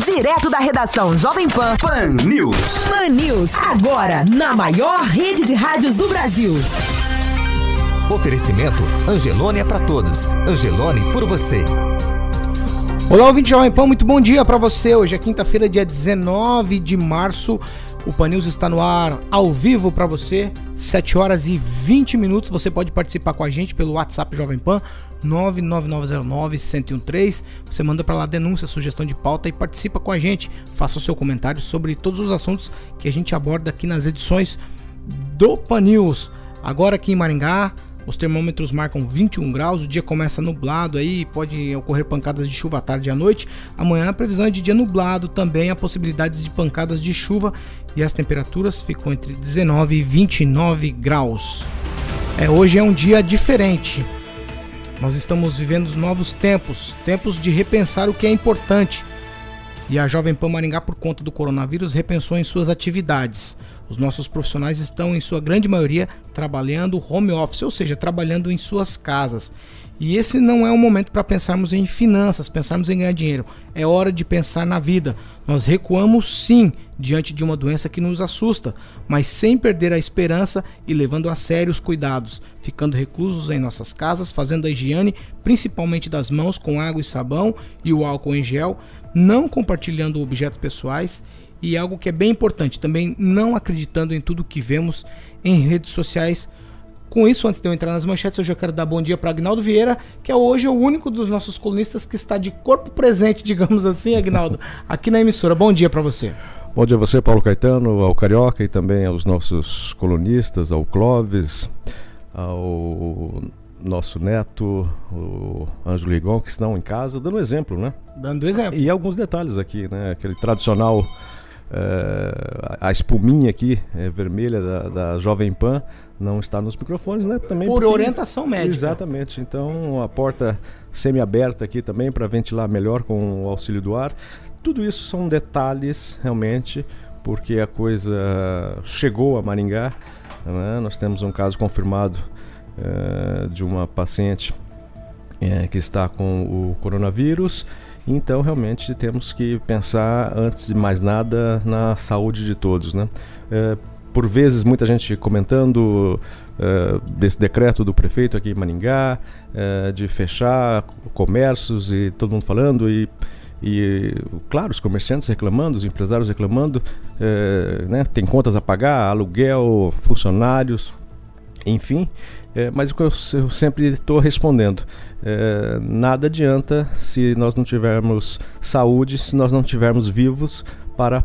Direto da redação Jovem Pan. Pan News. Pan News. Agora, na maior rede de rádios do Brasil. Oferecimento Angelone é para todos. Angelone por você. Olá, ouvinte Jovem Pan, muito bom dia para você. Hoje é quinta-feira, dia 19 de março. O Pan News está no ar ao vivo para você, 7 horas e 20 minutos. Você pode participar com a gente pelo WhatsApp Jovem Pan 99909-1013. Você manda para lá denúncia, sugestão de pauta e participa com a gente. Faça o seu comentário sobre todos os assuntos que a gente aborda aqui nas edições do Pan News. Agora aqui em Maringá, os termômetros marcam 21 graus, o dia começa nublado aí, pode ocorrer pancadas de chuva à tarde e à noite. Amanhã a previsão é de dia nublado, também há possibilidades de pancadas de chuva e as temperaturas ficam entre 19 e 29 graus. É, hoje é um dia diferente. Nós estamos vivendo novos tempos, tempos de repensar o que é importante. E a Jovem Pan Maringá, por conta do coronavírus, repensou em suas atividades. Os nossos profissionais estão, em sua grande maioria, trabalhando home office, ou seja, trabalhando em suas casas. E esse não é o momento para pensarmos em finanças, pensarmos em ganhar dinheiro. É hora de pensar na vida. Nós recuamos sim diante de uma doença que nos assusta, mas sem perder a esperança e levando a sério os cuidados, ficando reclusos em nossas casas, fazendo a higiene, principalmente das mãos com água e sabão e o álcool em gel, não compartilhando objetos pessoais e algo que é bem importante, também não acreditando em tudo que vemos em redes sociais. Com isso, antes de eu entrar nas manchetes, eu já quero dar bom dia para Agnaldo Vieira, que é hoje o único dos nossos colunistas que está de corpo presente, digamos assim, Agnaldo, aqui na emissora. Bom dia para você. Bom dia a você, Paulo Caetano, ao Carioca e também aos nossos colunistas, ao Clóvis, ao nosso neto, o Ângelo Rigon, que estão em casa, dando exemplo, né? Dando exemplo. E alguns detalhes aqui, né? Aquele tradicional é, a espuminha aqui é, vermelha da, da, Jovem Pan não está nos microfones, né? Também por porque... orientação médica. Exatamente. Então a porta semi-aberta aqui também para ventilar melhor com o auxílio do ar. Tudo isso são detalhes realmente, porque a coisa chegou a Maringá. Né? Nós temos um caso confirmado é, de uma paciente é, que está com o coronavírus. Então, realmente, temos que pensar, antes de mais nada, na saúde de todos. Né? É, por vezes, muita gente comentando é, desse decreto do prefeito aqui em Maningá, é, de fechar comércios e todo mundo falando, e, e claro, os comerciantes reclamando, os empresários reclamando, é, né? tem contas a pagar, aluguel, funcionários, enfim. É, mas o que eu, sempre estou respondendo, é, nada adianta se nós não tivermos saúde, se nós não tivermos vivos para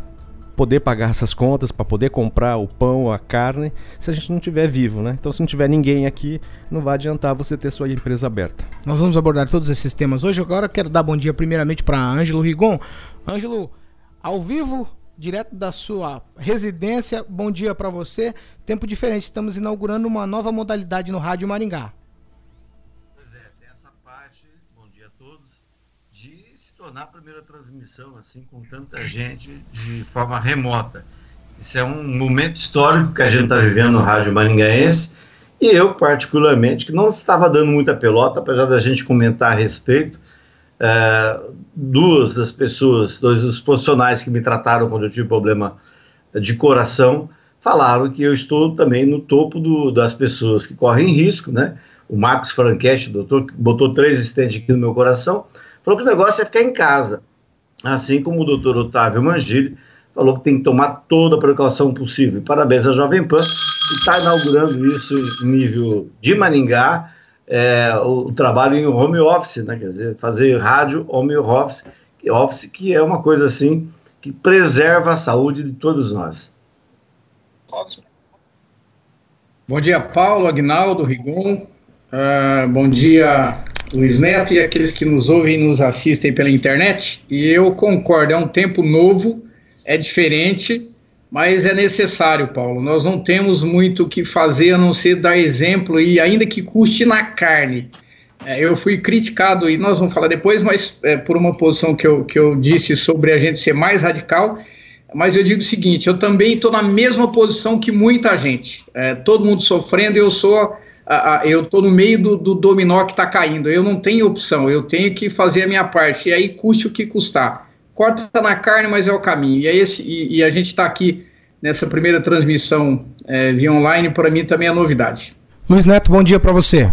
poder pagar essas contas, para poder comprar o pão, a carne, se a gente não tiver vivo, né? Então, se não tiver ninguém aqui, não vai adiantar você ter sua empresa aberta. Nós vamos abordar todos esses temas hoje. Agora quero dar bom dia primeiramente para Ângelo Rigon. Ângelo, ao vivo direto da sua residência. Bom dia para você. Tempo diferente, estamos inaugurando uma nova modalidade no Rádio Maringá. Pois é, tem essa parte, bom dia a todos, de se tornar a primeira transmissão assim com tanta gente de forma remota. Isso é um momento histórico que a gente está vivendo no Rádio Maringaense. E eu, particularmente, que não estava dando muita pelota, apesar da gente comentar a respeito, é, duas das pessoas, dois dos profissionais que me trataram quando eu tive problema de coração, falaram que eu estou também no topo do, das pessoas que correm risco, né? O Marcos Franchetti, doutor, que botou três estentes aqui no meu coração, falou que o negócio é ficar em casa. Assim como o doutor Otávio Mangili falou que tem que tomar toda a precaução possível. Parabéns à Jovem Pan, que está inaugurando isso em nível de Maringá, é, o, o, trabalho em home office, né? Quer dizer, fazer rádio home office, office, que é uma coisa assim que preserva a saúde de todos nós. Bom dia, Paulo, Agnaldo, Rigon. Uh, bom dia, Luiz Neto e aqueles que nos ouvem e nos assistem pela internet. E eu concordo, é um tempo novo, é diferente, mas é necessário, Paulo. Nós não temos muito o que fazer a não ser dar exemplo e ainda que custe na carne. É, eu fui criticado, e nós vamos falar depois, mas é, por uma posição que eu, que eu disse sobre a gente ser mais radical. Mas eu digo o seguinte: eu também estou na mesma posição que muita gente. É, todo mundo sofrendo, eu sou. A, a, eu estou no meio do, do dominó que está caindo. Eu não tenho opção, eu tenho que fazer a minha parte. E aí, custe o que custar corta na carne, mas é o caminho. E, é esse, e, e a gente está aqui nessa primeira transmissão é, via online, para mim também é novidade. Luiz Neto, bom dia para você.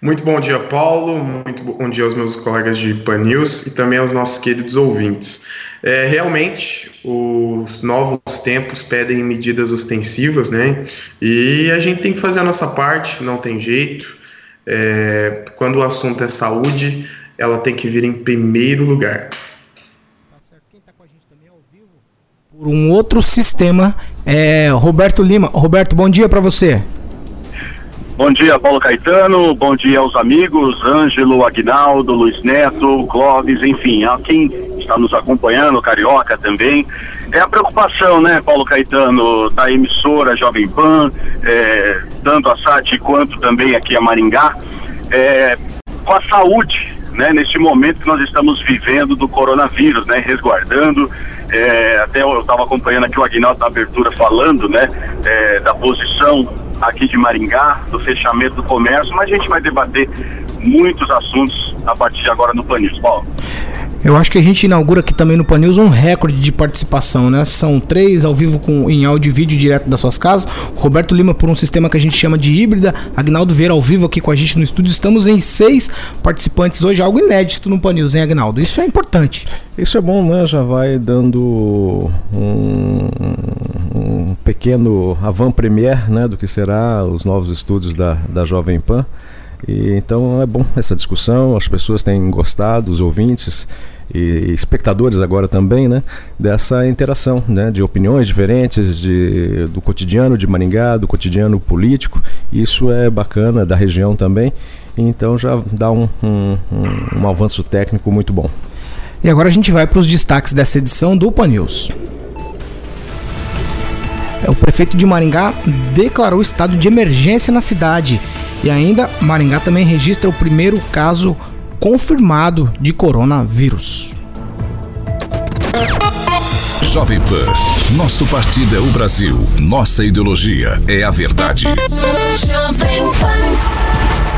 Muito bom dia, Paulo. Muito bom dia aos meus colegas de Pan News e também aos nossos queridos ouvintes. É, realmente, os novos tempos pedem medidas ostensivas, né? E a gente tem que fazer a nossa parte, não tem jeito. É, quando o assunto é saúde, ela tem que vir em primeiro lugar. Por um outro sistema, é Roberto Lima. Roberto, bom dia para você. Bom dia, Paulo Caetano. Bom dia aos amigos, Ângelo, Agnaldo, Luiz Neto, Clóvis, enfim, a quem está nos acompanhando, Carioca também. É a preocupação, né, Paulo Caetano, da emissora Jovem Pan, é, tanto a SAT quanto também aqui a Maringá, é, com a saúde, né, neste momento que nós estamos vivendo do coronavírus, né, resguardando. É, até eu estava acompanhando aqui o Aguinaldo na abertura falando, né, é, da posição aqui de Maringá, do fechamento do comércio, mas a gente vai debater muitos assuntos a partir de agora no Panils. Paulo. Eu acho que a gente inaugura aqui também no Panils um recorde de participação, né? São três ao vivo com, em áudio e vídeo direto das suas casas. Roberto Lima por um sistema que a gente chama de híbrida. Agnaldo Vieira ao vivo aqui com a gente no estúdio. Estamos em seis participantes hoje, algo inédito no Panils, hein, Agnaldo? Isso é importante. Isso é bom, né? Já vai dando um, um pequeno avant-première né, do que será os novos estúdios da, da Jovem Pan. E, então é bom essa discussão, as pessoas têm gostado, os ouvintes e espectadores agora também, né, dessa interação, né, de opiniões diferentes, de, do cotidiano de Maringá, do cotidiano político. Isso é bacana da região também. Então já dá um, um, um, um avanço técnico muito bom. E agora a gente vai para os destaques dessa edição do Pan News. É, o prefeito de Maringá declarou estado de emergência na cidade. E ainda, Maringá também registra o primeiro caso confirmado de coronavírus. Jovem Pan, nosso partido é o Brasil, nossa ideologia é a verdade.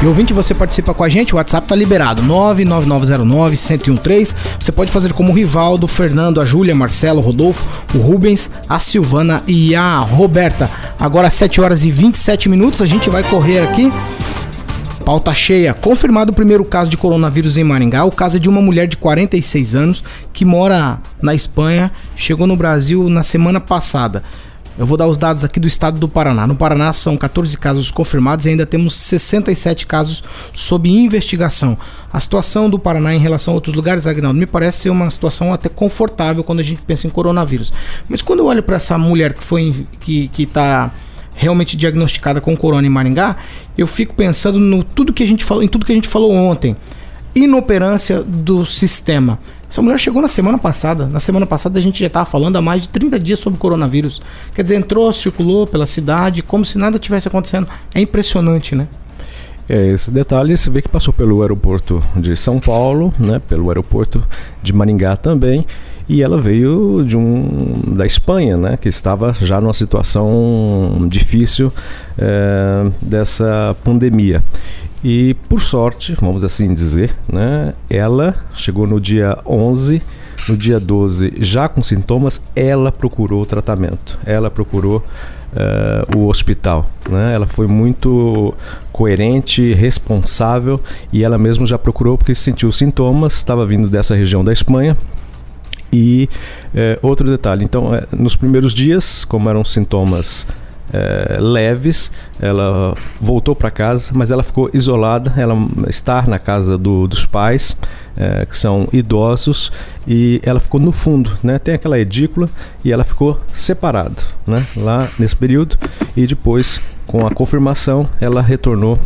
E ouvinte, você participa com a gente, o WhatsApp tá liberado, 99909-1013. Você pode fazer como o Rivaldo, Fernando, a Júlia, Marcelo, Rodolfo, o Rubens, a Silvana e a Roberta. Agora 7 horas e 27 minutos, a gente vai correr aqui. Pauta cheia. Confirmado o primeiro caso de coronavírus em Maringá. O caso é de uma mulher de 46 anos que mora na Espanha, chegou no Brasil na semana passada. Eu vou dar os dados aqui do estado do Paraná. No Paraná são 14 casos confirmados e ainda temos 67 casos sob investigação. A situação do Paraná em relação a outros lugares, Agnaldo, me parece ser uma situação até confortável quando a gente pensa em coronavírus. Mas quando eu olho para essa mulher que foi que que tá realmente diagnosticada com corona em Maringá, eu fico pensando no tudo que a gente falou, em tudo que a gente falou ontem. Inoperância do sistema. Essa mulher chegou na semana passada. Na semana passada a gente já estava falando há mais de 30 dias sobre coronavírus. Quer dizer, entrou, circulou pela cidade, como se nada tivesse acontecendo. É impressionante, né? É, esse detalhe você vê que passou pelo aeroporto de São Paulo, né, pelo aeroporto de Maringá também, e ela veio de um da Espanha, né, que estava já numa situação difícil é, dessa pandemia. E por sorte, vamos assim dizer, né, ela chegou no dia 11, no dia 12 já com sintomas, ela procurou o tratamento, ela procurou uh, o hospital. Né? Ela foi muito coerente, responsável e ela mesma já procurou porque sentiu sintomas, estava vindo dessa região da Espanha, e é, outro detalhe, então, é, nos primeiros dias, como eram sintomas é, leves. Ela voltou para casa, mas ela ficou isolada. Ela está na casa do, dos pais, é, que são idosos, e ela ficou no fundo, né? Tem aquela edícula e ela ficou separada, né? Lá nesse período e depois, com a confirmação, ela retornou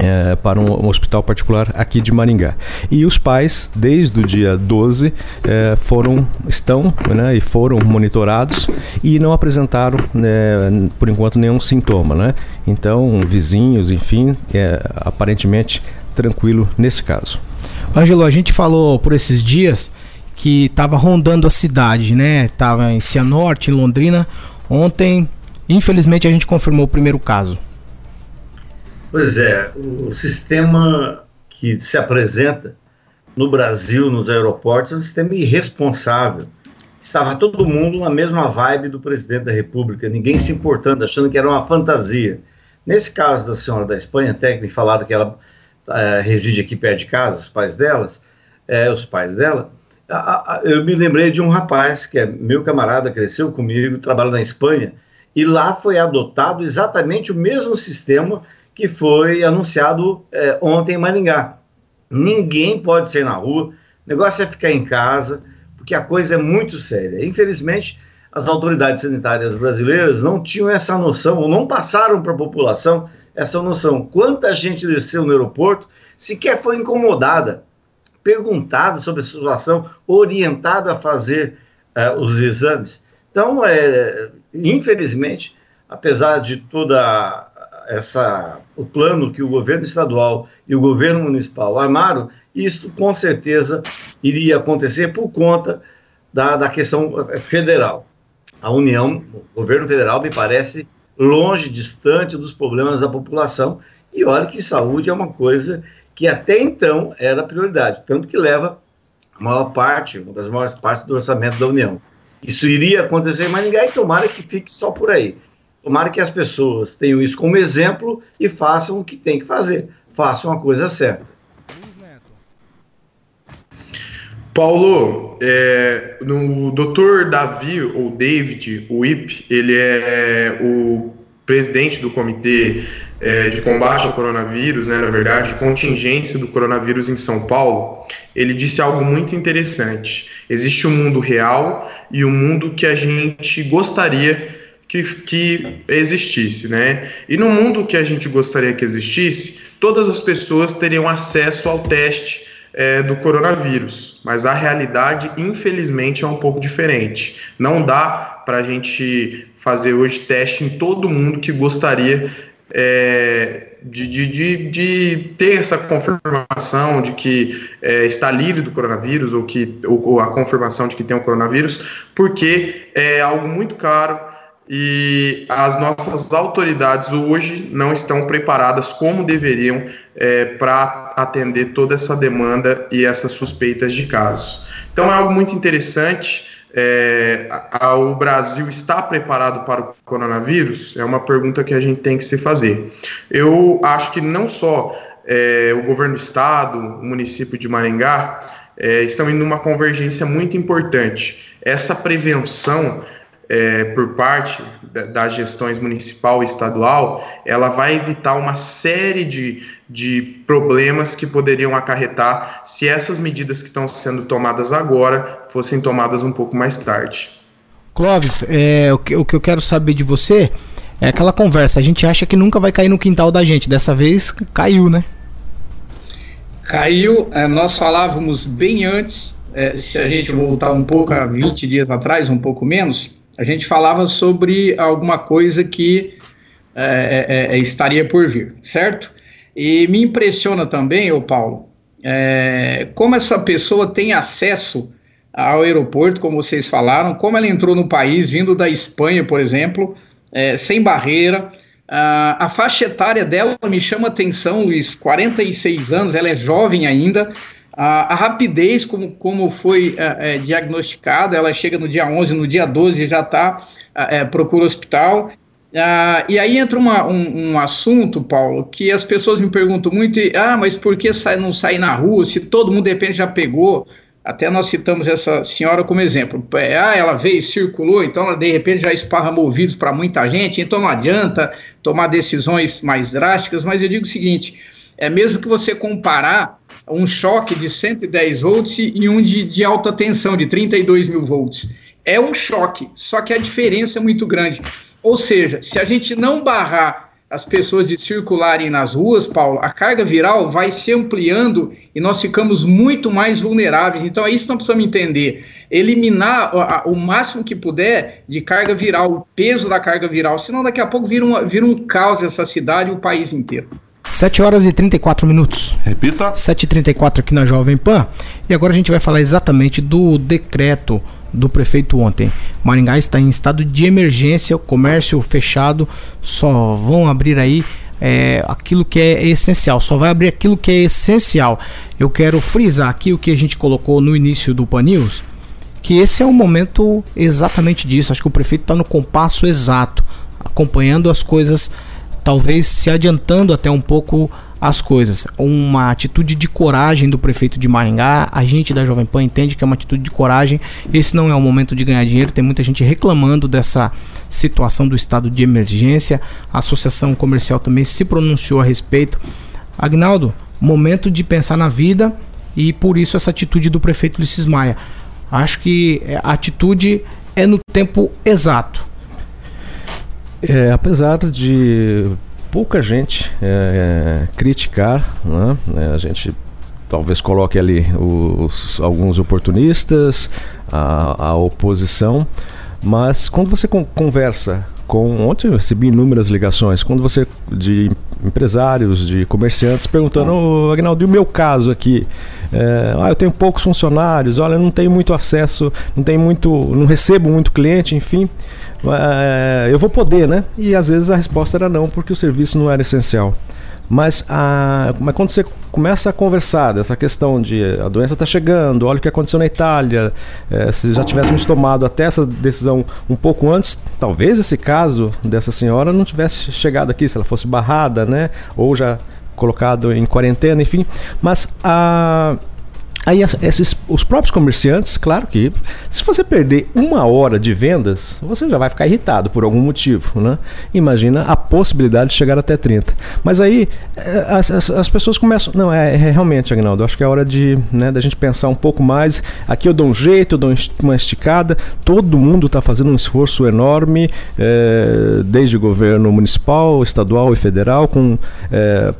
é, para um, um, hospital particular aqui de Maringá. E os pais, desde o dia 12, é, foram, estão né, e foram monitorados e não apresentaram, né, por enquanto, nenhum sintoma. Né? Então, vizinhos, enfim, é, aparentemente tranquilo nesse caso. Ângelo, a gente falou por esses dias que estava rondando a cidade, né? Estava em Cianorte, em Londrina. Ontem, infelizmente, a gente confirmou o primeiro caso. Pois é, o sistema que se apresenta no Brasil, nos aeroportos, é um sistema irresponsável. Estava todo mundo na mesma vibe do presidente da República, ninguém se importando, achando que era uma fantasia. Nesse caso da senhora da Espanha, até que me falaram que ela é, reside aqui perto de casa, os pais delas, é, os pais dela, a, a, eu me lembrei de um rapaz que é meu camarada, cresceu comigo, trabalha na Espanha, e lá foi adotado exatamente o mesmo sistema que foi anunciado é, ontem em Maringá. Ninguém pode sair na rua, o negócio é ficar em casa, porque a coisa é muito séria. Infelizmente, as autoridades sanitárias brasileiras não tinham essa noção, ou não passaram para a população essa noção. Quanta gente desceu no aeroporto sequer foi incomodada, perguntada sobre a situação, orientada a fazer uh, os exames. Então, é, infelizmente, apesar de toda essa o plano que o governo estadual e o governo municipal armaram, isso com certeza iria acontecer por conta da, da questão federal. A União, o governo federal, me parece longe, distante dos problemas da população. E olha que saúde é uma coisa que até então era prioridade, tanto que leva a maior parte, uma das maiores partes do orçamento da União. Isso iria acontecer Maringá e tomara que fique só por aí. Tomara que as pessoas tenham isso como exemplo e façam o que tem que fazer, façam a coisa certa. Paulo, é, no Dr. Davi, ou David Wip, ele é o presidente do Comitê é, de Combate ao Coronavírus, né, na verdade, contingência do coronavírus em São Paulo, ele disse algo muito interessante. Existe o um mundo real e o um mundo que a gente gostaria que, que existisse, né? E no mundo que a gente gostaria que existisse, todas as pessoas teriam acesso ao teste é, do coronavírus, mas a realidade, infelizmente, é um pouco diferente. Não dá para a gente fazer hoje teste em todo mundo que gostaria é, de, de, de, de, ter essa confirmação de que é, está livre do coronavírus ou que ou a confirmação de que tem o coronavírus, porque é algo muito caro e as nossas autoridades hoje não estão preparadas como deveriam é, para atender toda essa demanda e essas suspeitas de casos. Então é algo muito interessante. É, a, a, o Brasil está preparado para o coronavírus? É uma pergunta que a gente tem que se fazer. Eu acho que não só é, o governo do estado, o município de Maringá, é, estão indo numa convergência muito importante. Essa prevenção é, por parte da, das gestões municipal e estadual, ela vai evitar uma série de, de problemas que poderiam acarretar se essas medidas que estão sendo tomadas agora fossem tomadas um pouco mais tarde. Clóvis, é, o, que, o que eu quero saber de você é aquela conversa. A gente acha que nunca vai cair no quintal da gente. Dessa vez caiu, né? Caiu. É, nós falávamos bem antes. É, se a gente voltar um pouco a 20 dias atrás, um pouco menos, a gente falava sobre alguma coisa que é, é, é, estaria por vir, certo? E me impressiona também, ô Paulo, é, como essa pessoa tem acesso ao aeroporto, como vocês falaram, como ela entrou no país, vindo da Espanha, por exemplo, é, sem barreira. a faixa etária dela me chama atenção, os 46 anos, ela é jovem ainda, a, a rapidez como, como foi é, é, diagnosticada, ela chega no dia 11, no dia 12 já está, é, é, procura hospital. Ah, e aí entra uma, um, um, assunto, Paulo, que as pessoas me perguntam muito, ah, mas por que sai, não sair na rua, se todo mundo de repente já pegou? Até nós citamos essa senhora como exemplo. É, ah, ela veio, circulou, então ela de repente já esparramou o vírus para muita gente, então não adianta tomar decisões mais drásticas, mas eu digo o seguinte, é mesmo que você comparar um choque de 110 volts e um de, de alta tensão, de 32 mil volts. É um choque, só que a diferença é muito grande. Ou seja, se a gente não barrar as pessoas de circularem nas ruas, Paulo, a carga viral vai se ampliando e nós ficamos muito mais vulneráveis. Então é isso que nós precisamos entender. Eliminar o, o máximo que puder de carga viral, o peso da carga viral, senão daqui a pouco vira, uma, vira um caos essa cidade e o país inteiro. 7 horas e 34 minutos. Repita. 7h34 aqui na Jovem Pan. E agora a gente vai falar exatamente do decreto do prefeito ontem. Maringá está em estado de emergência, comércio fechado, só vão abrir aí é, aquilo que é essencial, só vai abrir aquilo que é essencial. Eu quero frisar aqui o que a gente colocou no início do Pan News, que esse é o momento exatamente disso. Acho que o prefeito está no compasso exato, acompanhando as coisas, talvez se adiantando até um pouco as coisas. Uma atitude de coragem do prefeito de Maringá. A gente da Jovem Pan entende que é uma atitude de coragem. Esse não é o momento de ganhar dinheiro. Tem muita gente reclamando dessa situação do estado de emergência. A Associação Comercial também se pronunciou a respeito. Agnaldo, momento de pensar na vida e por isso essa atitude do prefeito Ulisses Maia. Acho que a atitude é no tempo exato. É, apesar de pouca gente é, é, criticar, né? É, a gente talvez coloque ali os, alguns oportunistas, a, a oposição, mas quando você con conversa com ontem eu recebi inúmeras ligações quando você de empresários de comerciantes perguntando oh, Agnaldo e o meu caso aqui é, ah, eu tenho poucos funcionários olha não tenho muito acesso não tenho muito não recebo muito cliente enfim eu vou poder, né? E às vezes a resposta era não, porque o serviço não era essencial. Mas, a, mas quando você começa a conversar dessa questão de a doença está chegando, olha o que aconteceu na Itália, é, se já tivéssemos tomado até essa decisão um pouco antes, talvez esse caso dessa senhora não tivesse chegado aqui, se ela fosse barrada, né? Ou já colocado em quarentena, enfim. Mas a Aí esses, os próprios comerciantes, claro que se você perder uma hora de vendas, você já vai ficar irritado por algum motivo, né? Imagina a possibilidade de chegar até 30. Mas aí eh, as, as, as pessoas começam, não, é, é, realmente, Agnaldo, acho que é hora de, né, da gente pensar um pouco mais. Aqui eu dou um jeito, eu dou uma esticada. Todo mundo está fazendo um esforço enorme, é, desde o governo municipal, estadual e federal, com é,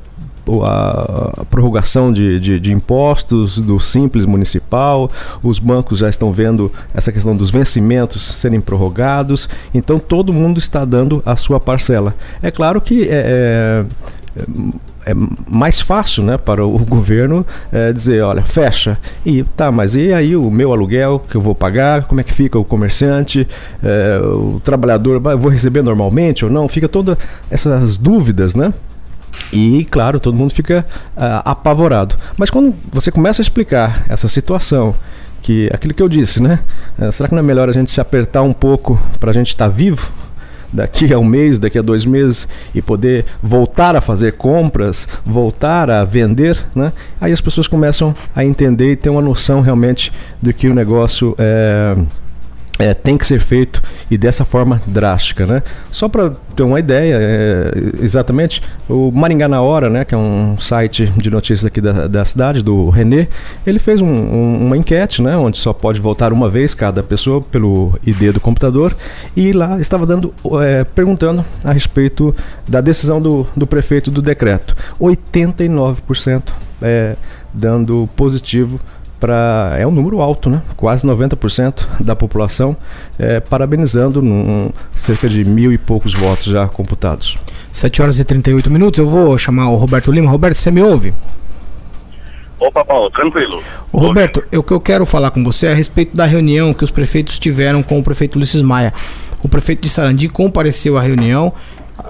a, prorrogação de, de, de, impostos do Simples Municipal, os bancos já estão vendo essa questão dos vencimentos serem prorrogados, então todo mundo está dando a sua parcela. É claro que é, é, é mais fácil né, para o governo é, dizer, olha, fecha. E tá, mas e aí o meu aluguel que eu vou pagar? Como é que fica o comerciante? É, o trabalhador, vou receber normalmente ou não? Fica todas essas dúvidas, né? E, claro, todo mundo fica uh, apavorado. Mas quando você começa a explicar essa situação, que aquilo que eu disse, né? Uh, será que não é melhor a gente se apertar um pouco para a gente estar tá vivo? Daqui a um mês, daqui a dois meses e poder voltar a fazer compras, voltar a vender, né? Aí as pessoas começam a entender e ter uma noção realmente do que o negócio é é, tem que ser feito e dessa forma drástica, né? Só para ter uma ideia, é, exatamente, o Maringá na Hora, né, que é um site de notícias aqui da, da cidade, do Renê, ele fez um, um, uma enquete, né, onde só pode votar uma vez cada pessoa pelo ID do computador e lá estava dando, é, perguntando a respeito da decisão do, do prefeito do decreto. 89% é, dando positivo para é um número alto, né? Quase 90% da população é, parabenizando num, cerca de mil e poucos votos já computados. 7 horas e 38 minutos. Eu vou chamar o Roberto Lima. Roberto, você me ouve? Opa, Paulo, tranquilo. Ô, Roberto, o que eu quero falar com você é a respeito da reunião que os prefeitos tiveram com o prefeito Ulisses Maia. O prefeito de Sarandi compareceu à reunião.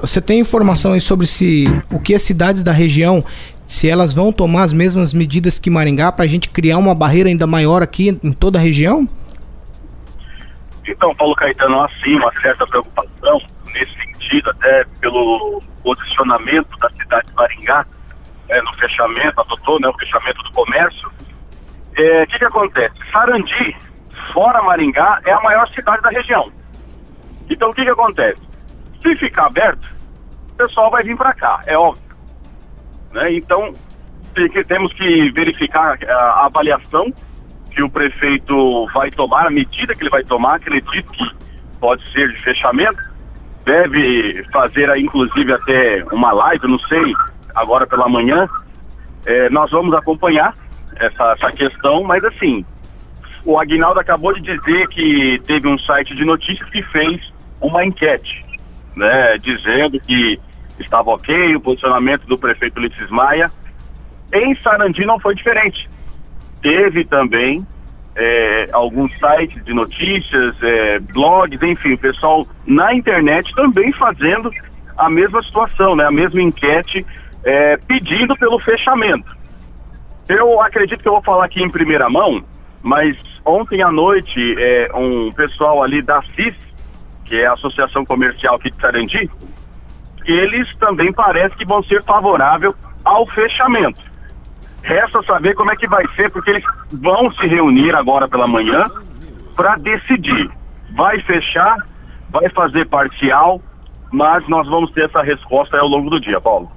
Você tem informação aí sobre se o que as cidades da região se elas vão tomar as mesmas medidas que Maringá para a gente criar uma barreira ainda maior aqui em toda a região? Então, Paulo Caetano, assim, uma certa preocupação nesse sentido, até pelo posicionamento da cidade de Maringá é, no fechamento, adotou né, o fechamento do comércio. O é, que, que acontece? Sarandi, fora Maringá, é a maior cidade da região. Então, o que, que acontece? Se ficar aberto, o pessoal vai vir para cá, é óbvio. Né? Então, temos que verificar a avaliação que o prefeito vai tomar, a medida que ele vai tomar, acredito que pode ser de fechamento, deve fazer inclusive até uma live, não sei, agora pela manhã. É, nós vamos acompanhar essa, essa questão, mas assim, o Aguinaldo acabou de dizer que teve um site de notícias que fez uma enquete, né, dizendo que estava ok, o posicionamento do prefeito Ulisses Maia. Em Sarandi não foi diferente. Teve também é, alguns sites de notícias, é, blogs, enfim, o pessoal na internet também fazendo a mesma situação, né? A mesma enquete é, pedindo pelo fechamento. Eu acredito que eu vou falar aqui em primeira mão, mas ontem à noite é, um pessoal ali da CIS, que é a Associação Comercial aqui de Sarandi, eles também parece que vão ser favoráveis ao fechamento. Resta saber como é que vai ser, porque eles vão se reunir agora pela manhã para decidir. Vai fechar, vai fazer parcial, mas nós vamos ter essa resposta ao longo do dia, Paulo.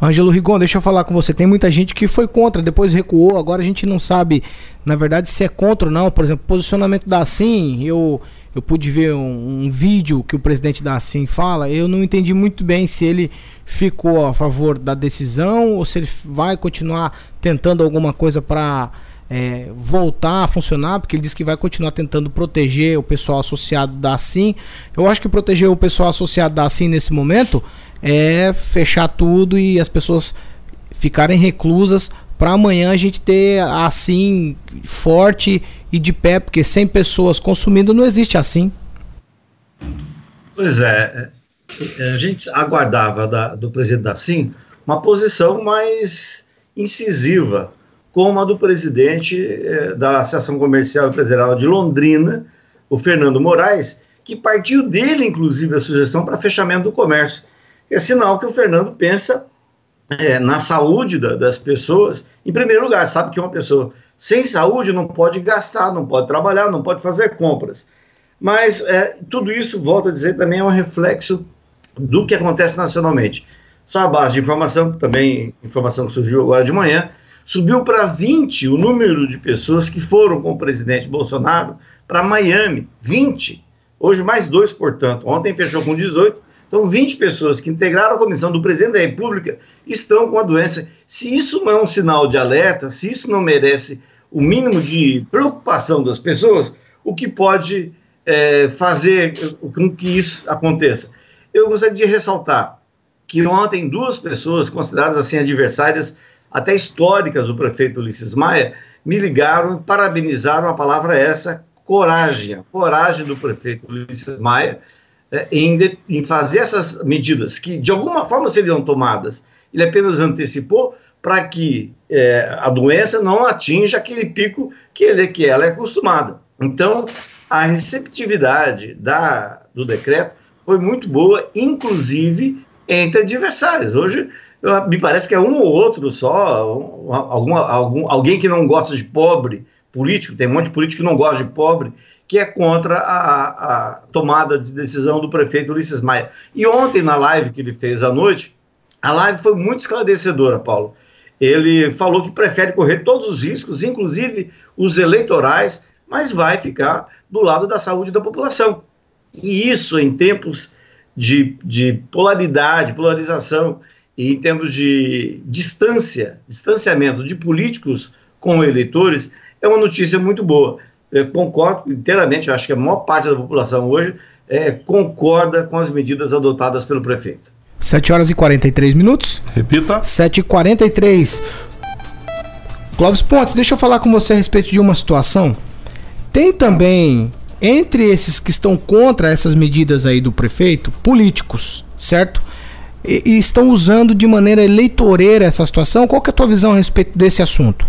Ângelo Rigon, deixa eu falar com você. Tem muita gente que foi contra, depois recuou. Agora a gente não sabe, na verdade, se é contra ou não. Por exemplo, posicionamento da Sim, eu eu pude ver um, um, vídeo que o presidente da Assim fala, eu não entendi muito bem se ele ficou a favor da decisão ou se ele vai continuar tentando alguma coisa para é, voltar a funcionar, porque ele disse que vai continuar tentando proteger o pessoal associado da Assim. Eu acho que proteger o pessoal associado da Assim nesse momento é fechar tudo e as pessoas ficarem reclusas para amanhã a gente ter assim forte e de pé, porque sem pessoas consumindo não existe assim. Pois é, é a gente aguardava da, do presidente da SIM uma posição mais incisiva, como a do presidente eh, da Associação Comercial Empresarial de Londrina, o Fernando Moraes, que partiu dele, inclusive, a sugestão para fechamento do comércio. É sinal que o Fernando pensa é, na saúde da, das pessoas, em primeiro lugar, sabe que uma pessoa sem saúde não pode gastar, não pode trabalhar, não pode fazer compras. Mas é, tudo isso, volto a dizer, também é um reflexo do que acontece nacionalmente. Só a base de informação, também informação que surgiu agora de manhã, subiu para 20 o número de pessoas que foram com o presidente Bolsonaro para Miami. 20. Hoje mais dois, portanto. Ontem fechou com 18 então, 20 pessoas que integraram a comissão do presidente da República estão com a doença. Se isso não é um sinal de alerta, se isso não merece o mínimo de preocupação das pessoas, o que pode é, fazer com que isso aconteça? Eu gostaria de ressaltar que ontem duas pessoas consideradas assim adversárias, até históricas do prefeito Ulisses Maia, me ligaram parabenizaram a palavra essa, coragem, a coragem do prefeito Ulisses Maia, em, de, em fazer essas medidas que de alguma forma seriam tomadas. Ele apenas antecipou para que é, a doença não atinja aquele pico que, ele, que ela é acostumada. Então, a receptividade da, do decreto foi muito boa, inclusive entre adversários. Hoje, eu, me parece que é um ou outro só, um, algum, algum, alguém que não gosta de pobre político, tem um monte de político que não gosta de pobre, que é contra a, a, tomada de decisão do prefeito Ulisses Maia. E ontem, na live que ele fez à noite, a live foi muito esclarecedora, Paulo. Ele falou que prefere correr todos os riscos, inclusive os eleitorais, mas vai ficar do lado da saúde da população. E isso, em tempos de, de polaridade, polarização, e em termos de distância, distanciamento de políticos com eleitores, é uma notícia muito boa eu concordo inteiramente, acho que a maior parte da população hoje é, concorda com as medidas adotadas pelo prefeito. 7 horas e 43 minutos. Repita. 7 e 43 Clóvis Pontes, deixa eu falar com você a respeito de uma situação. Tem também, entre esses que estão contra essas medidas aí do prefeito, políticos, certo? E, e estão usando de maneira eleitoreira essa situação. Qual que é a tua visão a respeito desse assunto?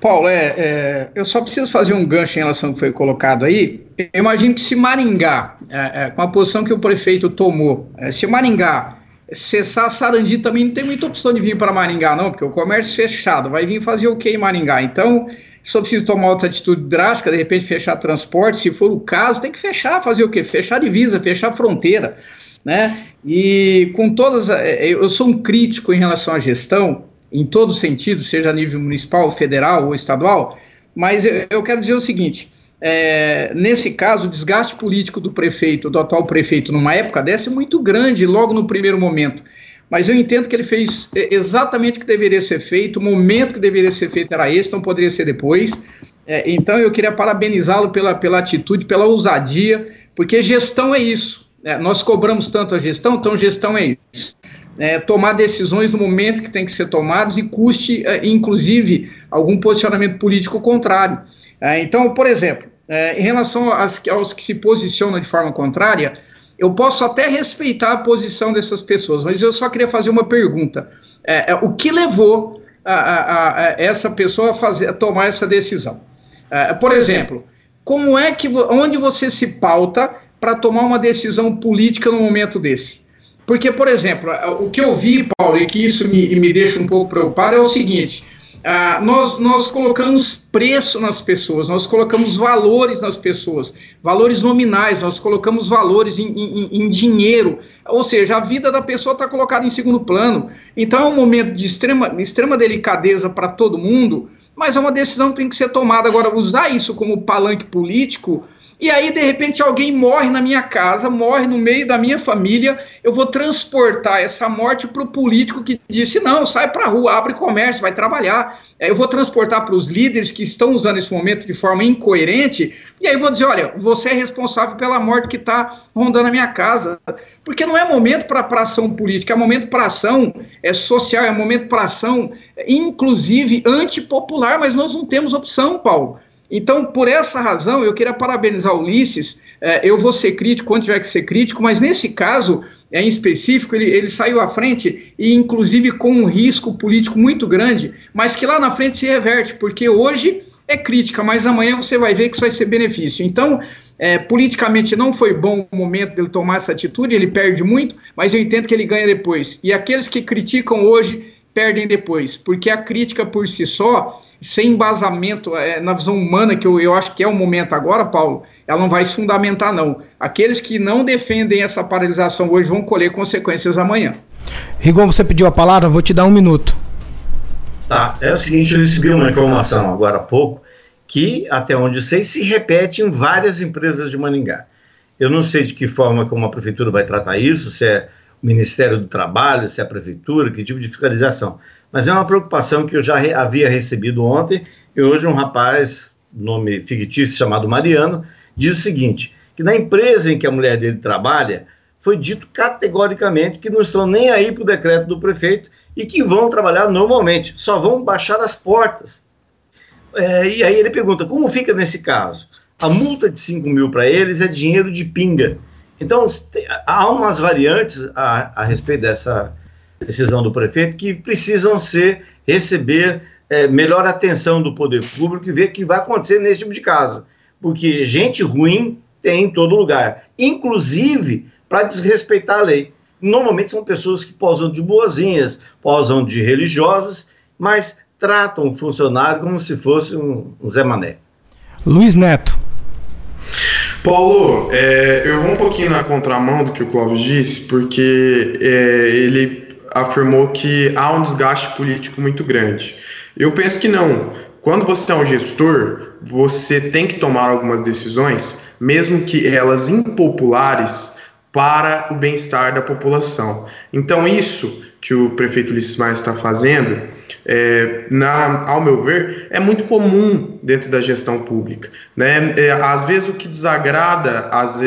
Paulo, é, é, eu só preciso fazer um gancho em relação ao que foi colocado aí. Eu imagino que se Maringá, é, é, com a posição que o prefeito tomou, é, se Maringá cessar Sarandi, também não tem muita opção de vir para Maringá, não, porque o comércio fechado, vai vir fazer o que em Maringá? Então, só preciso tomar outra atitude drástica, de repente fechar transporte, se for o caso, tem que fechar, fazer o quê? Fechar divisa, fechar fronteira, né? E com todas, é, eu sou um crítico em relação à gestão, em todos os sentidos, seja a nível municipal, federal ou estadual, mas eu, eu quero dizer o seguinte: é, nesse caso, o desgaste político do prefeito, do atual prefeito, numa época dessa, é muito grande, logo no primeiro momento. Mas eu entendo que ele fez exatamente o que deveria ser feito, o momento que deveria ser feito era esse, não poderia ser depois. É, então eu queria parabenizá-lo pela, pela atitude, pela ousadia, porque gestão é isso. É, nós cobramos tanto a gestão, então gestão é isso é, tomar decisões no momento que tem que ser tomados e custe, é, inclusive, algum posicionamento político contrário. É, então, por exemplo, é, em relação às, aos que se posicionam de forma contrária, eu posso até respeitar a posição dessas pessoas, mas eu só queria fazer uma pergunta. É, é, o que levou a, a, a, essa pessoa a, fazer, a tomar essa decisão? Por exemplo, como é que onde você se pauta para tomar uma decisão política no momento desse? Porque, por exemplo, o que eu vi, Paulo, e que isso me, me deixa um pouco preocupado é o seguinte: ah, nós, nós colocamos preço nas pessoas, nós colocamos valores nas pessoas, valores nominais, nós colocamos valores em, em, em dinheiro, ou seja, a vida da pessoa está colocada em segundo plano. Então é um momento de extrema, extrema delicadeza para todo mundo, mas é uma decisão que tem que ser tomada. Agora, usar isso como palanque político e aí, de repente, alguém morre na minha casa, morre no meio da minha família. Eu vou transportar essa morte para o político que disse: não, sai para a rua, abre comércio, vai trabalhar. Eu vou transportar para os líderes que estão usando esse momento de forma incoerente. E aí, vou dizer: olha, você é responsável pela morte que está rondando a minha casa. Porque não é momento para ação política, é momento para ação é, social, é momento para ação, inclusive antipopular, mas nós não temos opção, Paulo. Então, por essa razão, eu queria parabenizar o Ulisses. É, eu vou ser crítico quando tiver que ser crítico, mas nesse caso, é, em específico, ele, ele saiu à frente e, inclusive, com um risco político muito grande, mas que lá na frente se reverte, porque hoje é crítica, mas amanhã você vai ver que isso vai ser benefício. Então, é, politicamente não foi bom o momento dele tomar essa atitude, ele perde muito, mas eu entendo que ele ganha depois. E aqueles que criticam hoje perdem depois, porque a crítica por si só, sem embasamento é, na visão humana, que eu, eu acho que é o momento agora, Paulo, ela não vai se fundamentar, não. Aqueles que não defendem essa paralisação hoje vão colher consequências amanhã. Rigon, você pediu a palavra, vou te dar um minuto. Tá, é o seguinte, eu recebi uma informação agora há pouco, que, até onde eu sei, se repete em várias empresas de Maningá. Eu não sei de que forma como a prefeitura vai tratar isso, se é Ministério do Trabalho, se é a Prefeitura, que tipo de fiscalização. Mas é uma preocupação que eu já re havia recebido ontem, e hoje um rapaz, nome fictício chamado Mariano, diz o seguinte, que na empresa em que a mulher dele trabalha, foi dito categoricamente que não estão nem aí para o decreto do prefeito e que vão trabalhar normalmente, só vão baixar as portas. É, e aí ele pergunta, como fica nesse caso? A multa de 5 mil para eles é dinheiro de pinga. Então, há umas variantes a, a respeito dessa decisão do prefeito que precisam ser, receber é, melhor atenção do poder público e ver o que vai acontecer nesse tipo de caso. Porque gente ruim tem em todo lugar, inclusive para desrespeitar a lei. Normalmente são pessoas que posam de boazinhas, posam de religiosos, mas tratam o funcionário como se fosse um, um Zé Mané. Luiz Neto. Paulo, é, eu vou um pouquinho na contramão do que o Clóvis disse, porque é, ele afirmou que há um desgaste político muito grande. Eu penso que não. Quando você é um gestor, você tem que tomar algumas decisões, mesmo que elas impopulares, para o bem-estar da população. Então, isso que o prefeito Ulisses Maia está fazendo é, na, ao meu ver, é muito comum dentro da gestão pública. Né? É, às vezes o que desagrada as,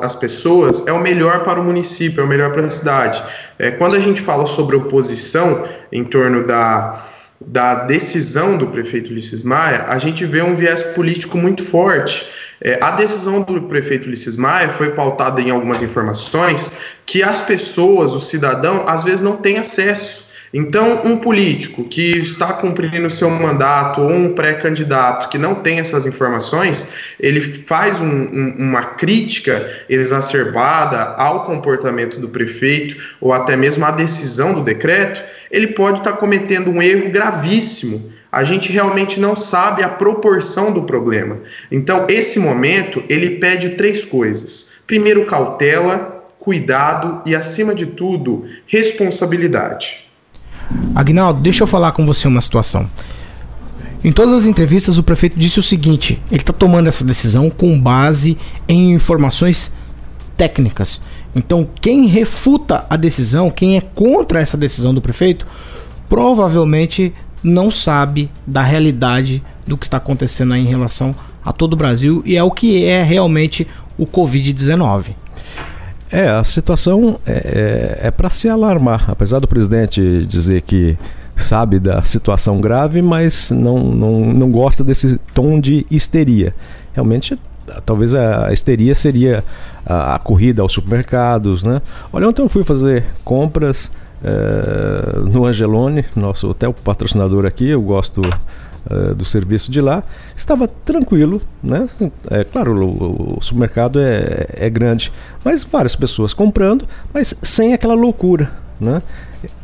as pessoas é o melhor para o município, é o melhor para a cidade. É, quando a gente fala sobre oposição em torno da, da decisão do prefeito Ulisses Maia, a gente vê um viés político muito forte. É, a decisão do prefeito Ulisses Maia foi pautada em algumas informações que as pessoas, o cidadão, às vezes não têm acesso. Então, um político que está cumprindo seu mandato ou um pré-candidato que não tem essas informações, ele faz um, um, uma crítica exacerbada ao comportamento do prefeito ou até mesmo à decisão do decreto, ele pode estar cometendo um erro gravíssimo. A gente realmente não sabe a proporção do problema. Então, esse momento, ele pede três coisas. Primeiro, cautela, cuidado e, acima de tudo, responsabilidade. Agnaldo, deixa eu falar com você uma situação. Em todas as entrevistas, o prefeito disse o seguinte: ele está tomando essa decisão com base em informações técnicas. Então, quem refuta a decisão, quem é contra essa decisão do prefeito, provavelmente não sabe da realidade do que está acontecendo aí em relação a todo o Brasil e é o que é realmente o Covid-19. É, a situação é, é, é para se alarmar. Apesar do presidente dizer que sabe da situação grave, mas não, não, não gosta desse tom de histeria. Realmente talvez a histeria seria a, a, corrida aos supermercados, né? Olha, ontem eu fui fazer compras é, no Angelone, nosso hotel patrocinador aqui, eu gosto é, do serviço de lá, estava tranquilo, né? É claro, o, o supermercado é, é grande, mas várias pessoas comprando, mas sem aquela loucura, né?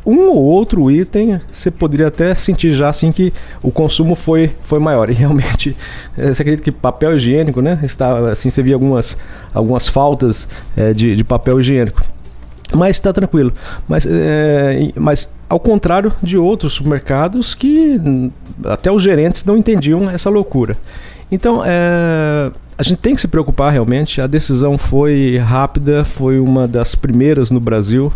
um ou outro item você poderia até sentir já assim que o consumo foi, foi maior. E realmente, eh, você acredita que papel higiênico, né? Está, assim, você via algumas, algumas faltas é, de, de papel higiênico. Mas está tranquilo. Mas, é, mas ao contrário de outros supermercados que até os gerentes não entendiam essa loucura. Então, é, a gente tem que se preocupar realmente. A decisão foi rápida, foi uma das primeiras no Brasil.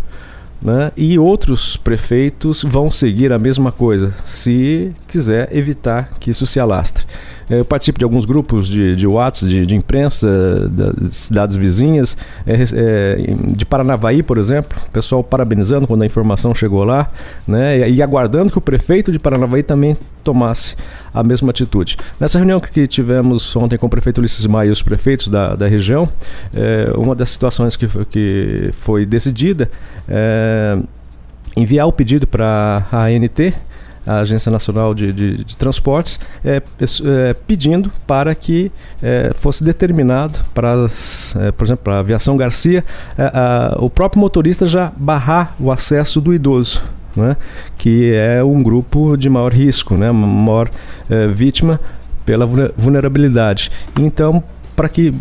Né? E outros prefeitos vão seguir a mesma coisa, se quiser evitar que isso se alastre. Eu participo de alguns grupos de, de WhatsApp, de, de imprensa das cidades vizinhas, é, é, de Paranavaí, por exemplo, o pessoal parabenizando quando a informação chegou lá, né, e aguardando que o prefeito de Paranavaí também tomasse a mesma atitude. Nessa reunião que tivemos ontem com o prefeito Ulisses Maia e os prefeitos da, da região, é, uma das situações que, que foi decidida é enviar o pedido para a ANT a Agência Nacional de, de, de Transportes, é, é, pedindo para que é, fosse determinado para, as, é, por exemplo, para a aviação Garcia, é, a, o próprio motorista já barrar o acesso do idoso. Né, que é um grupo de maior risco, né, maior é, vítima pela vulnerabilidade. Então, para que que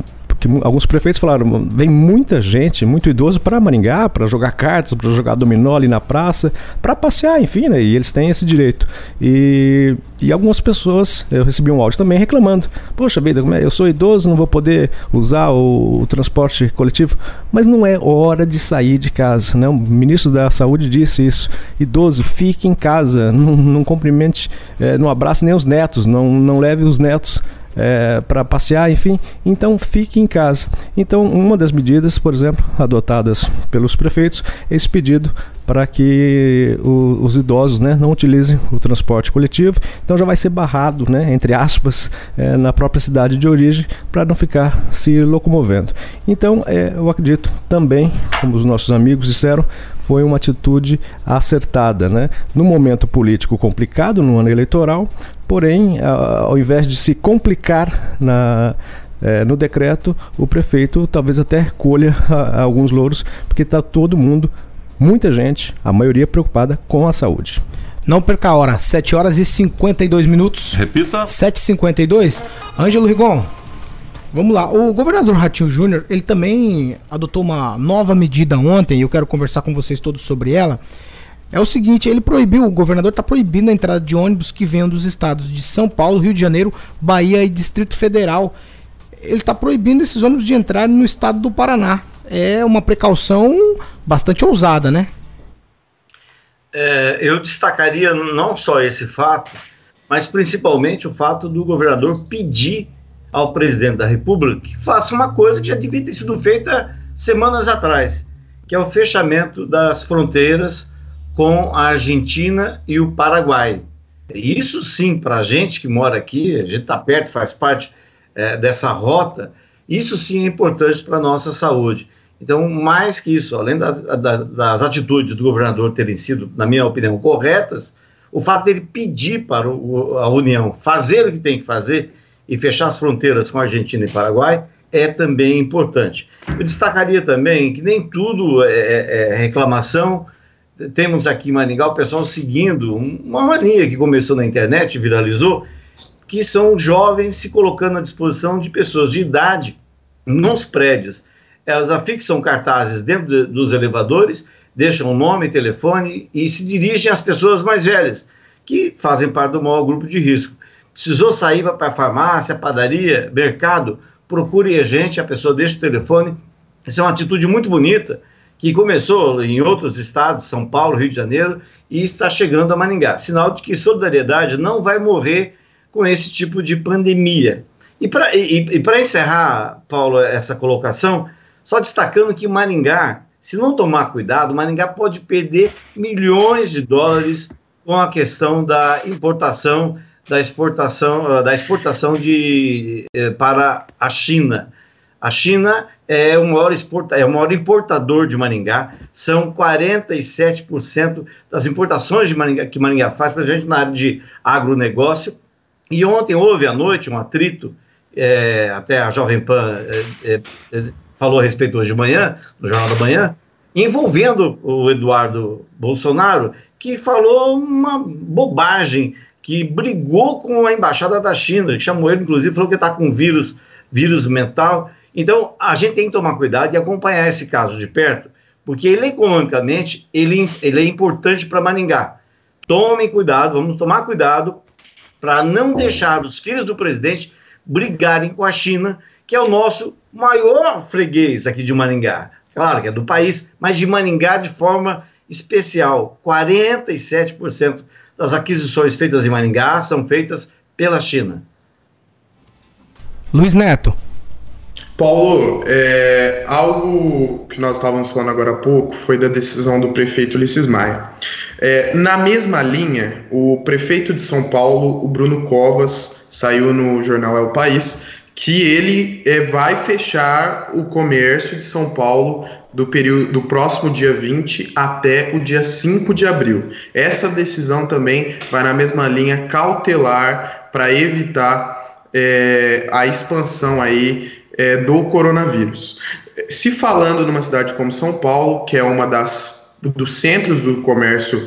alguns prefeitos falaram, vem muita gente, muito idoso para Maringá, para jogar cartas, para jogar dominó ali na praça, para passear, enfim, né? E eles têm esse direito. E, e algumas pessoas, eu recebi um áudio também reclamando, poxa vida, é? eu sou idoso, não vou poder usar o, o, transporte coletivo, mas não é hora de sair de casa, né? O ministro da Saúde disse isso, idoso, fique em casa, não, não cumprimente, é, não abrace nem os netos, não, não leve os netos é, para passear, enfim. Então fique em casa. Então, uma das medidas, por exemplo, adotadas pelos prefeitos, é esse pedido para que o, os idosos né, não utilizem o transporte coletivo. Então já vai ser barrado, né, entre aspas, é, na própria cidade de origem para não ficar se locomovendo. Então é, eu acredito também, como os nossos amigos disseram, foi uma atitude acertada. Né? No momento político complicado, no ano eleitoral, porém, ao invés de se complicar na, é, no decreto, o prefeito talvez até colha alguns louros, porque está todo mundo, muita gente, a maioria preocupada com a saúde. Não perca a hora, 7 horas e 52 minutos. Repita. 7h52. Ângelo Rigon, Vamos lá, o governador Ratinho Júnior, ele também adotou uma nova medida ontem, e eu quero conversar com vocês todos sobre ela. É o seguinte, ele proibiu, o governador está proibindo a entrada de ônibus que venham dos estados de São Paulo, Rio de Janeiro, Bahia e Distrito Federal. Ele está proibindo esses ônibus de entrarem no estado do Paraná. É uma precaução bastante ousada, né? É, eu destacaria não só esse fato, mas principalmente o fato do governador pedir ao presidente da República que faça uma coisa que já devia ter sido feita semanas atrás, que é o fechamento das fronteiras com a Argentina e o Paraguai. Isso sim, para a gente que mora aqui, a gente está perto, faz parte é, dessa rota, isso sim é importante para a nossa saúde. Então, mais que isso, além da, da, das atitudes do governador terem sido, na minha opinião, corretas, o fato dele pedir para o, a União fazer o que tem que fazer e fechar as fronteiras com a Argentina e Paraguai é também importante. Eu destacaria também que nem tudo é, é, é reclamação. Temos aqui em Maringá o pessoal seguindo uma mania que começou na internet, viralizou, que são jovens se colocando à disposição de pessoas de idade nos prédios. Elas afixam cartazes dentro de, dos elevadores, deixam nome, telefone e se dirigem às pessoas mais velhas, que fazem parte do maior grupo de risco. Precisou sair para a farmácia, padaria, mercado, procure a gente, a pessoa deixa o telefone. Isso é uma atitude muito bonita que começou em outros estados, São Paulo, Rio de Janeiro, e está chegando a Maringá. Sinal de que solidariedade não vai morrer com esse tipo de pandemia. E para e, e encerrar, Paulo, essa colocação, só destacando que Maringá, se não tomar cuidado, Maringá pode perder milhões de dólares com a questão da importação da exportação, da exportação de, para a China. A China é o maior, exporta, é o maior importador de Maringá, são 47% das importações de Maringá, que Maringá faz gente na área de agronegócio. E ontem houve à noite um atrito, é, até a Jovem Pan é, é, falou a respeito hoje de manhã, no Jornal da Manhã, envolvendo o Eduardo Bolsonaro, que falou uma bobagem, que brigou com a embaixada da China, que chamou ele, inclusive, falou que está com vírus, vírus mental. Então, a gente tem que tomar cuidado e acompanhar esse caso de perto, porque ele, economicamente, ele, ele é importante para Maringá. Tomem cuidado, vamos tomar cuidado para não deixar os filhos do presidente brigarem com a China, que é o nosso maior freguês aqui de Maringá. Claro que é do país, mas de Maringá de forma especial. 47% das aquisições feitas em Maringá são feitas pela China. Luiz Neto. Paulo, é, algo que nós estávamos falando agora há pouco foi da decisão do prefeito Ulisses Maia. É, na mesma linha, o prefeito de São Paulo, o Bruno Covas, saiu no jornal É o País, que ele é, vai fechar o comércio de São Paulo do período do próximo dia 20 até o dia 5 de abril. Essa decisão também vai na mesma linha cautelar para evitar é, a expansão aí é, do coronavírus. Se falando numa cidade como São Paulo, que é uma das dos centros do comércio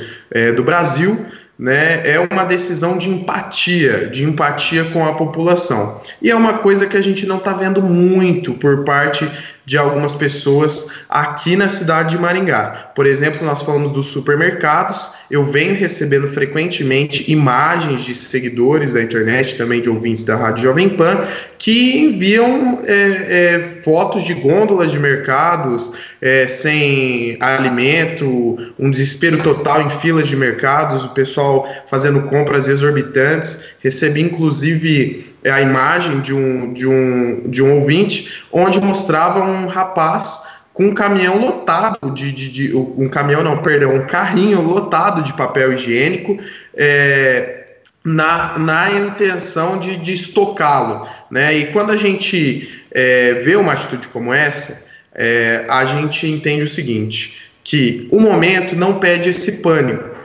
do Brasil, né, é uma decisão de empatia, de empatia com a população. E é uma coisa que a gente não está vendo muito por parte de algumas pessoas aqui na cidade de Maringá. Por exemplo, nós falamos dos supermercados, eu venho recebendo frequentemente imagens de seguidores da internet, também de ouvintes da Rádio Jovem Pan, que enviam é, é, fotos de gôndolas de mercados é, sem alimento, um desespero total em filas de mercados, o pessoal fazendo compras exorbitantes. Recebi, inclusive, é a imagem de um, de um, de um ouvinte, onde mostrava um rapaz com um caminhão lotado de, de, de, um caminhão não, perdão, um carrinho lotado de papel higiênico é, na, na intenção de, de estocá-lo, né? E quando a gente é, vê uma atitude como essa, é, a gente entende o seguinte, que o momento não pede esse pânico,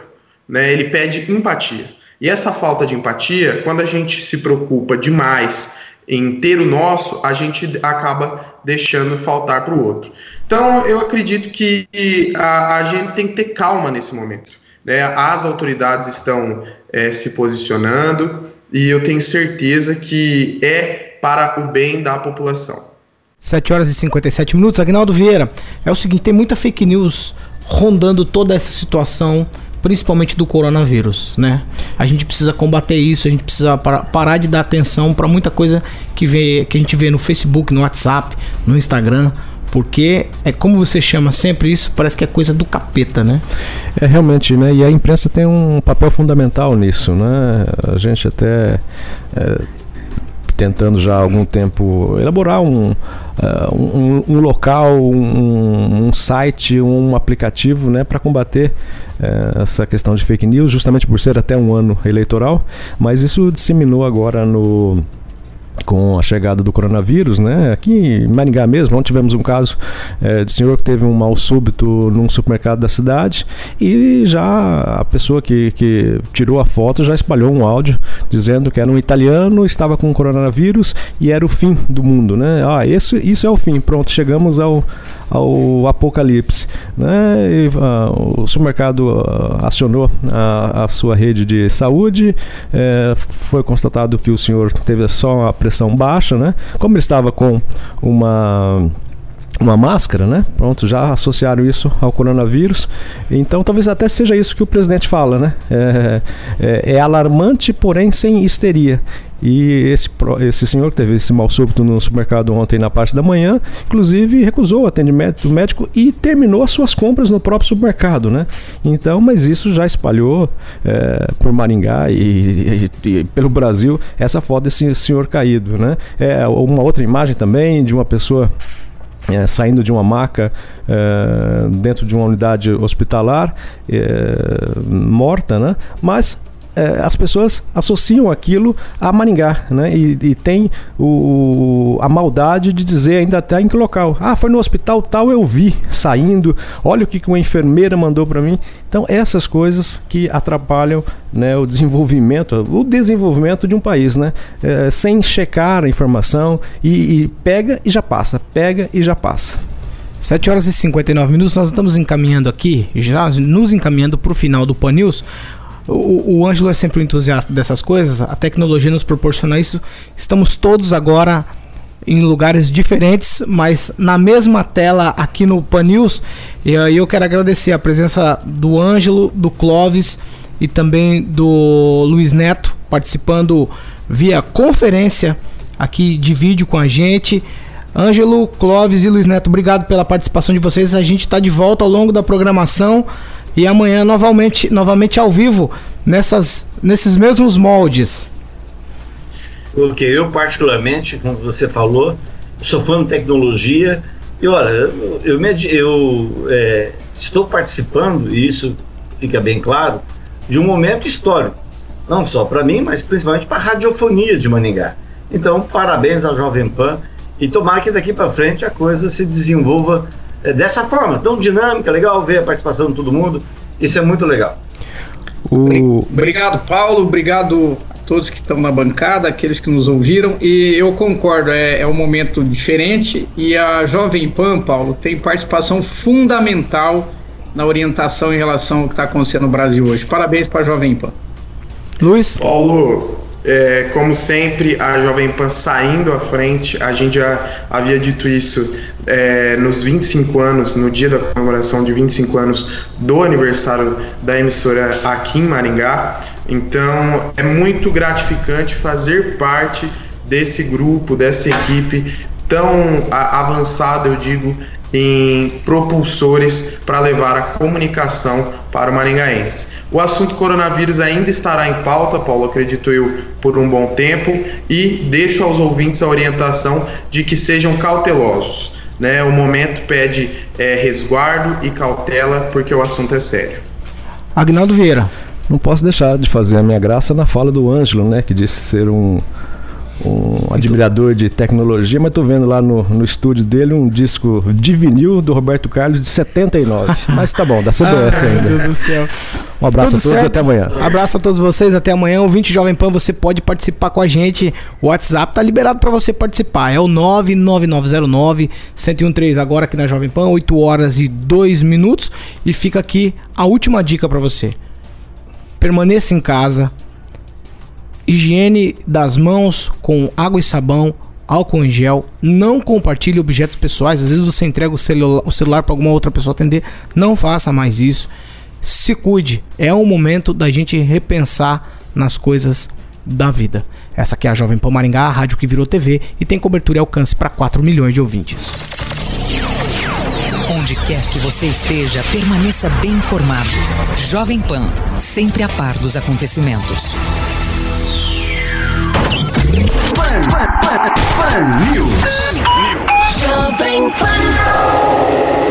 né? Ele pede empatia. E essa falta de empatia, quando a gente se preocupa demais em ter o nosso, a gente acaba deixando faltar para o outro. Então, eu acredito que a, a, gente tem que ter calma nesse momento. Né? As autoridades estão é, se posicionando e eu tenho certeza que é para o bem da população. 7 horas e 57 minutos. Agnaldo Vieira, é o seguinte: tem muita fake news rondando toda essa situação principalmente do coronavírus, né? A gente precisa combater isso, a gente precisa parar de dar atenção para muita coisa que, vê, que a gente vê no Facebook, no WhatsApp, no Instagram, porque é como você chama sempre isso, parece que é coisa do capeta, né? É realmente, né? E a imprensa tem um papel fundamental nisso, né? A gente até é, tentando já há algum tempo elaborar um, uh, um, um, local, um, um, site, um aplicativo né, para combater uh, essa questão de fake news, justamente por ser até um ano eleitoral, mas isso disseminou agora no com a chegada do coronavírus, né? Aqui em Maringá mesmo, onde tivemos um caso é, de senhor que teve um mal súbito num supermercado da cidade e já a pessoa que, que tirou a foto já espalhou um áudio dizendo que era um italiano, estava com coronavírus e era o fim do mundo, né? Ah, isso, isso é o fim, pronto, chegamos ao, ao apocalipse. Né? E, uh, o supermercado uh, acionou a, a, sua rede de saúde, é, foi constatado que o senhor teve só a pressão baixa, né? Como ele estava com uma uma máscara, né? Pronto, já associaram isso ao coronavírus. Então, talvez até seja isso que o presidente fala, né? É, é, é alarmante, porém sem histeria. E esse, esse senhor que teve esse mal súbito no supermercado ontem na parte da manhã, inclusive recusou o atendimento médico e terminou as suas compras no próprio supermercado, né? Então, mas isso já espalhou é, por Maringá e, e, e, pelo Brasil essa foto desse senhor caído, né? É uma outra imagem também de uma pessoa é, saindo de uma maca é, dentro de uma unidade hospitalar, é, morta, né? Mas as pessoas associam aquilo a Maringá, né? E, e tem o, a maldade de dizer ainda até em que local. Ah, foi no hospital tal, eu vi saindo. Olha o que uma enfermeira mandou para mim. Então essas coisas que atrapalham né, o desenvolvimento, o desenvolvimento de um país, né? É, sem checar a informação e, e pega e já passa, pega e já passa. 7 horas e 59 minutos, nós estamos encaminhando aqui, já nos encaminhando para o final do Pan News. O, o Ângelo é sempre um entusiasta dessas coisas, a tecnologia nos proporciona isso. Estamos todos agora em lugares diferentes, mas na mesma tela aqui no Pan News. E aí eu quero agradecer a presença do Ângelo, do Clóvis e também do Luiz Neto participando via conferência aqui de vídeo com a gente. Ângelo, Clóvis e Luiz Neto, obrigado pela participação de vocês. A gente está de volta ao longo da programação e amanhã novamente, novamente ao vivo nessas, nesses mesmos moldes. Ok, eu particularmente, como você falou, sou fã de tecnologia e olha, eu, eu, eu é, estou participando, e isso fica bem claro, de um momento histórico. Não só para mim, mas principalmente para a radiofonia de Maningá. Então, parabéns à Jovem Pan e tomara que daqui para frente a coisa se desenvolva dessa forma, tão dinâmica, legal ver a participação de todo mundo. Isso é muito legal. O... Obrigado, Paulo. Obrigado a todos que estão na bancada, aqueles que nos ouviram. E eu concordo, é, é um momento diferente e a Jovem Pan, Paulo, tem participação fundamental na orientação em relação ao que está acontecendo no Brasil hoje. Parabéns para a Jovem Pan. Luiz? Paulo, é, como sempre, a Jovem Pan saindo à frente, a gente já havia dito isso é, nos 25 anos, no dia da comemoração de 25 anos do aniversário da emissora aqui em Maringá. Então é muito gratificante fazer parte desse grupo, dessa equipe tão avançada, eu digo, em propulsores para levar a comunicação para o maringaense. O assunto coronavírus ainda estará em pauta, Paulo, acredito eu, por um bom tempo, e deixo aos ouvintes a orientação de que sejam cautelosos. Né? O momento pede é, resguardo e cautela, porque o assunto é sério. Agnaldo Vieira. Não posso deixar de fazer a minha graça na fala do Ângelo, né, que disse ser um um admirador de tecnologia, mas tô vendo lá no, no estúdio dele um disco de vinil do Roberto Carlos de 79. mas tá bom, da CBS ah, ainda. Meu Deus do céu. Um abraço Tudo a todos certo? até amanhã. Abraço a todos vocês, até amanhã. O 20 Jovem Pan, você pode participar com a gente. O WhatsApp tá liberado para você participar. É o 99909 1013 agora aqui na Jovem Pan, 8 horas e 2 minutos. E fica aqui a última dica para você. Permaneça em casa, Higiene das mãos com água e sabão, álcool em gel. Não compartilhe objetos pessoais. Às vezes você entrega o o celular para alguma outra pessoa atender. Não faça mais isso. Se cuide. É o momento da gente repensar nas coisas da vida. Essa aqui é a Jovem Pan Maringá, a rádio que virou TV e tem cobertura e alcance para 4 milhões de ouvintes. Onde quer que você esteja, permaneça bem informado. Jovem Pan, sempre a par dos acontecimentos. Pan, pan, pan, pan News. Jovem Pan.